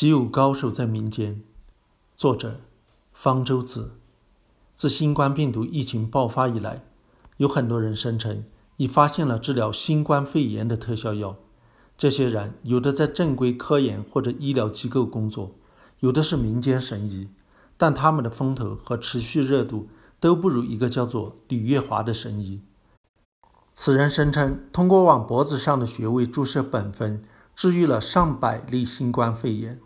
岂有高手在民间？作者：方舟子。自新冠病毒疫情爆发以来，有很多人声称已发现了治疗新冠肺炎的特效药。这些人有的在正规科研或者医疗机构工作，有的是民间神医，但他们的风头和持续热度都不如一个叫做李月华的神医。此人声称通过往脖子上的穴位注射苯酚。治愈了上百例新冠肺炎，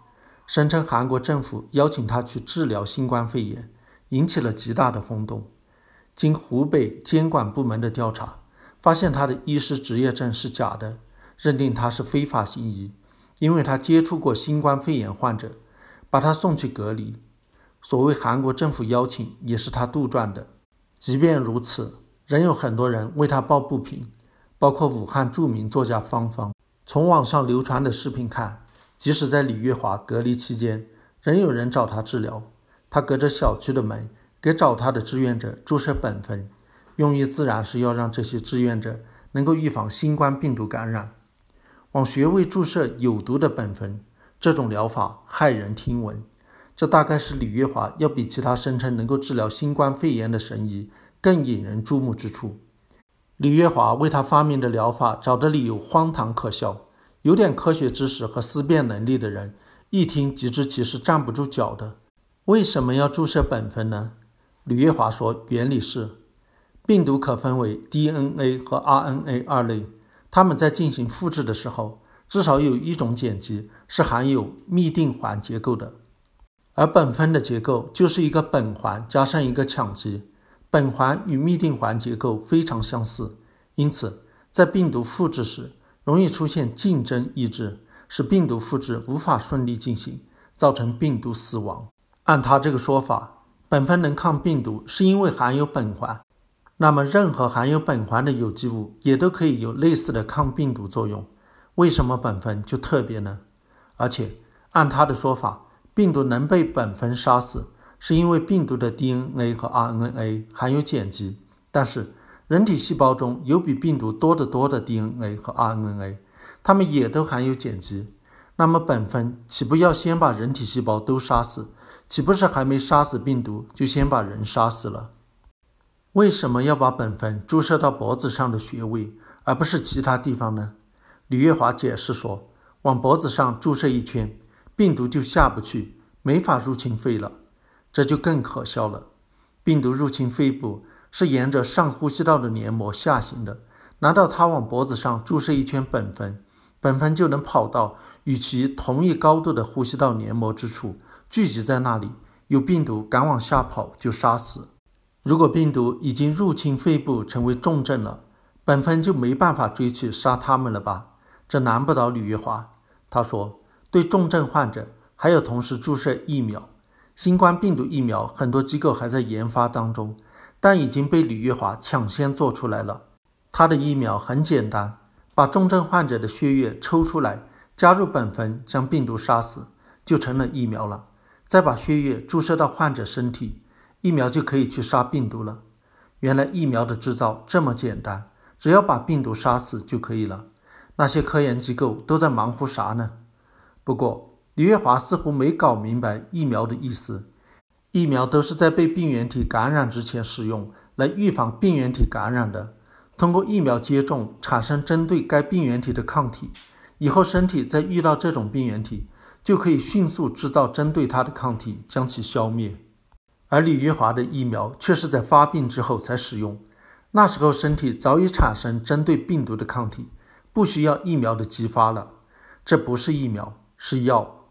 声称韩国政府邀请他去治疗新冠肺炎，引起了极大的轰动。经湖北监管部门的调查，发现他的医师执业证是假的，认定他是非法行医，因为他接触过新冠肺炎患者，把他送去隔离。所谓韩国政府邀请，也是他杜撰的。即便如此，仍有很多人为他抱不平，包括武汉著名作家方方。从网上流传的视频看，即使在李月华隔离期间，仍有人找他治疗。他隔着小区的门给找他的志愿者注射苯酚，用意自然是要让这些志愿者能够预防新冠病毒感染。往穴位注射有毒的苯酚，这种疗法骇人听闻。这大概是李月华要比其他声称能够治疗新冠肺炎的神医更引人注目之处。李月华为他发明的疗法找的理由荒唐可笑，有点科学知识和思辨能力的人一听即知其是站不住脚的。为什么要注射苯酚呢？吕月华说，原理是：病毒可分为 DNA 和 RNA 二类，它们在进行复制的时候，至少有一种碱基是含有嘧啶环结构的，而苯酚的结构就是一个苯环加上一个羟基。苯环与嘧啶环结构非常相似，因此在病毒复制时容易出现竞争抑制，使病毒复制无法顺利进行，造成病毒死亡。按他这个说法，苯酚能抗病毒是因为含有苯环，那么任何含有苯环的有机物也都可以有类似的抗病毒作用。为什么苯酚就特别呢？而且按他的说法，病毒能被苯酚杀死。是因为病毒的 DNA 和 RNA 含有碱基，但是人体细胞中有比病毒多得多的 DNA 和 RNA，它们也都含有碱基。那么苯酚岂不要先把人体细胞都杀死？岂不是还没杀死病毒就先把人杀死了？为什么要把苯酚注射到脖子上的穴位，而不是其他地方呢？李月华解释说，往脖子上注射一圈，病毒就下不去，没法入侵肺了。这就更可笑了。病毒入侵肺部是沿着上呼吸道的黏膜下行的，难道他往脖子上注射一圈苯酚，苯酚就能跑到与其同一高度的呼吸道黏膜之处，聚集在那里？有病毒敢往下跑就杀死。如果病毒已经入侵肺部成为重症了，苯酚就没办法追去杀他们了吧？这难不倒吕月华。他说，对重症患者还有同时注射疫苗。新冠病毒疫苗很多机构还在研发当中，但已经被李月华抢先做出来了。他的疫苗很简单，把重症患者的血液抽出来，加入苯酚将病毒杀死，就成了疫苗了。再把血液注射到患者身体，疫苗就可以去杀病毒了。原来疫苗的制造这么简单，只要把病毒杀死就可以了。那些科研机构都在忙乎啥呢？不过。李月华似乎没搞明白疫苗的意思。疫苗都是在被病原体感染之前使用，来预防病原体感染的。通过疫苗接种产生针对该病原体的抗体，以后身体再遇到这种病原体，就可以迅速制造针对它的抗体，将其消灭。而李月华的疫苗却是在发病之后才使用，那时候身体早已产生针对病毒的抗体，不需要疫苗的激发了。这不是疫苗，是药。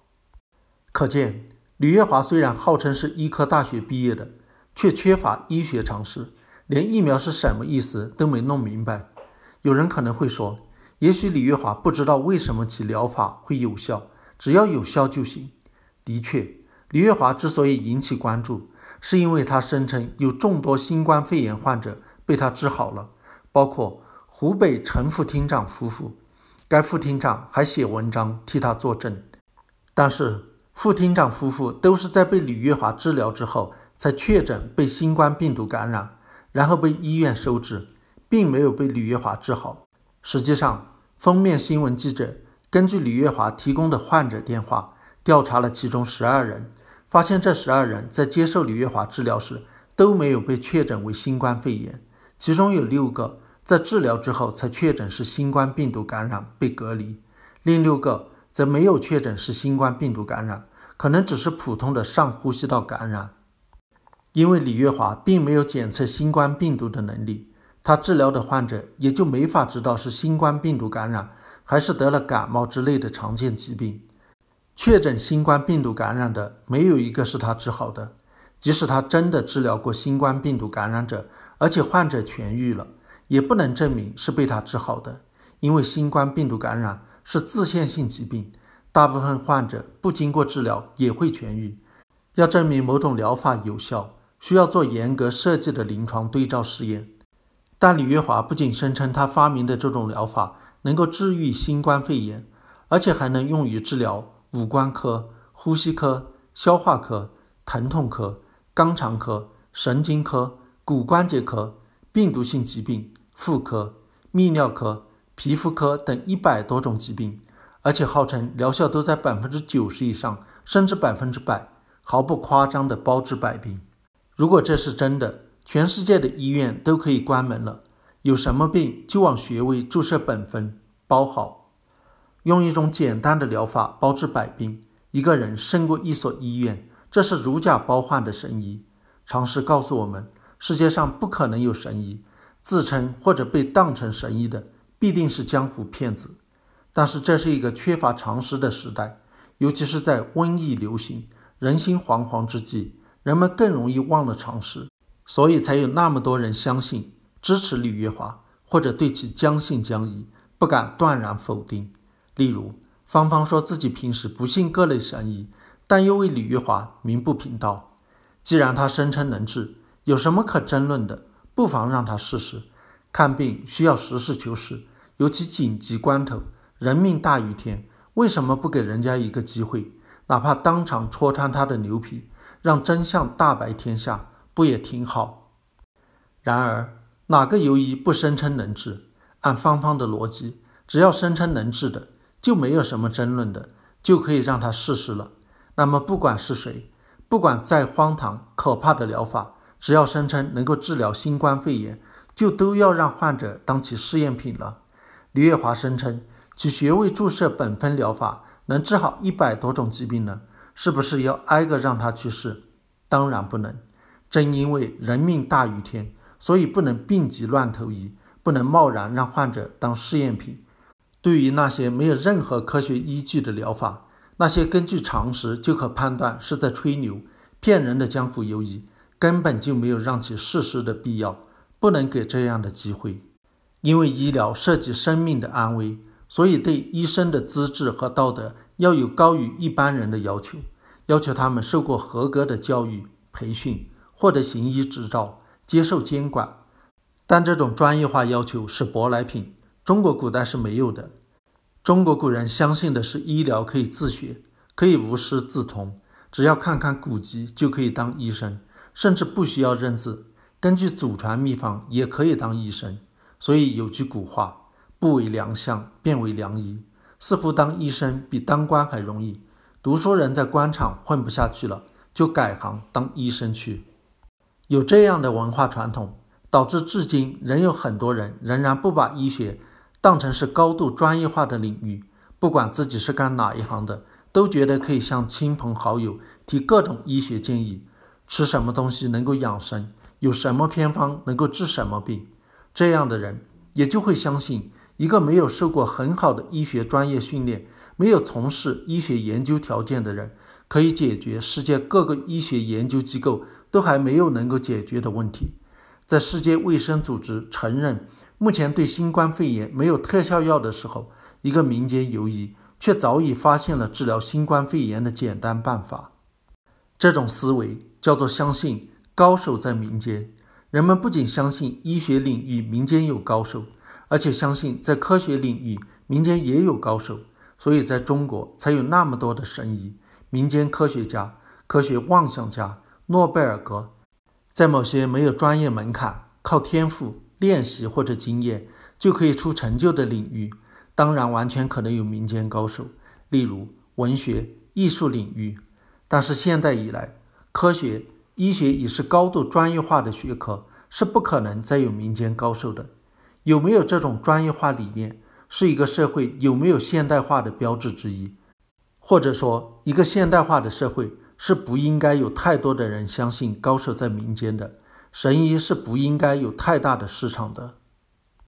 可见，李月华虽然号称是医科大学毕业的，却缺乏医学常识，连疫苗是什么意思都没弄明白。有人可能会说，也许李月华不知道为什么其疗法会有效，只要有效就行。的确，李月华之所以引起关注，是因为他声称有众多新冠肺炎患者被他治好了，包括湖北陈副厅长夫妇。该副厅长还写文章替他作证，但是。副厅长夫妇都是在被李月华治疗之后才确诊被新冠病毒感染，然后被医院收治，并没有被李月华治好。实际上，封面新闻记者根据李月华提供的患者电话，调查了其中十二人，发现这十二人在接受李月华治疗时都没有被确诊为新冠肺炎，其中有六个在治疗之后才确诊是新冠病毒感染被隔离，另六个则没有确诊是新冠病毒感染，可能只是普通的上呼吸道感染。因为李月华并没有检测新冠病毒的能力，他治疗的患者也就没法知道是新冠病毒感染还是得了感冒之类的常见疾病。确诊新冠病毒感染的没有一个是他治好的，即使他真的治疗过新冠病毒感染者，而且患者痊愈了，也不能证明是被他治好的。因为新冠病毒感染是自限性疾病，大部分患者不经过治疗也会痊愈。要证明某种疗法有效，需要做严格设计的临床对照试验。但李月华不仅声称他发明的这种疗法能够治愈新冠肺炎，而且还能用于治疗。五官科、呼吸科、消化科、疼痛科、肛肠科、神经科、骨关节科、病毒性疾病、妇科、泌尿科、皮肤科等一百多种疾病，而且号称疗效都在百分之九十以上，甚至百分之百，毫不夸张的包治百病。如果这是真的，全世界的医院都可以关门了。有什么病就往穴位注射苯酚，包好。用一种简单的疗法包治百病，一个人胜过一所医院，这是如假包换的神医。常识告诉我们，世界上不可能有神医，自称或者被当成神医的，必定是江湖骗子。但是这是一个缺乏常识的时代，尤其是在瘟疫流行、人心惶惶之际，人们更容易忘了常识，所以才有那么多人相信、支持李月华，或者对其将信将疑，不敢断然否定。例如，芳芳说自己平时不信各类神医，但又为李月华鸣不平道。既然他声称能治，有什么可争论的？不妨让他试试。看病需要实事求是，尤其紧急关头，人命大于天，为什么不给人家一个机会？哪怕当场戳穿他的牛皮，让真相大白天下，不也挺好？然而，哪个游医不声称能治？按芳芳的逻辑，只要声称能治的。就没有什么争论的，就可以让他试试了。那么不管是谁，不管再荒唐可怕的疗法，只要声称能够治疗新冠肺炎，就都要让患者当起试验品了。李月华声称其穴位注射苯酚疗法能治好一百多种疾病呢，是不是要挨个让他去试？当然不能。正因为人命大于天，所以不能病急乱投医，不能贸然让患者当试验品。对于那些没有任何科学依据的疗法，那些根据常识就可判断是在吹牛、骗人的江湖游医，根本就没有让其试试的必要，不能给这样的机会。因为医疗涉及生命的安危，所以对医生的资质和道德要有高于一般人的要求，要求他们受过合格的教育培训，获得行医执照，接受监管。但这种专业化要求是舶来品。中国古代是没有的。中国古人相信的是医疗可以自学，可以无师自通，只要看看古籍就可以当医生，甚至不需要认字，根据祖传秘方也可以当医生。所以有句古话：“不为良相，便为良医。”似乎当医生比当官还容易。读书人在官场混不下去了，就改行当医生去。有这样的文化传统，导致至今仍有很多人仍然不把医学。当成是高度专业化的领域，不管自己是干哪一行的，都觉得可以向亲朋好友提各种医学建议：吃什么东西能够养生，有什么偏方能够治什么病。这样的人也就会相信，一个没有受过很好的医学专业训练、没有从事医学研究条件的人，可以解决世界各个医学研究机构都还没有能够解决的问题。在世界卫生组织承认。目前对新冠肺炎没有特效药的时候，一个民间游医却早已发现了治疗新冠肺炎的简单办法。这种思维叫做相信高手在民间。人们不仅相信医学领域民间有高手，而且相信在科学领域民间也有高手。所以，在中国才有那么多的神医、民间科学家、科学妄想家、诺贝尔格。在某些没有专业门槛、靠天赋。练习或者经验就可以出成就的领域，当然完全可能有民间高手，例如文学、艺术领域。但是现代以来，科学、医学已是高度专业化的学科，是不可能再有民间高手的。有没有这种专业化理念，是一个社会有没有现代化的标志之一。或者说，一个现代化的社会是不应该有太多的人相信高手在民间的，神医是不应该有太大的市场的。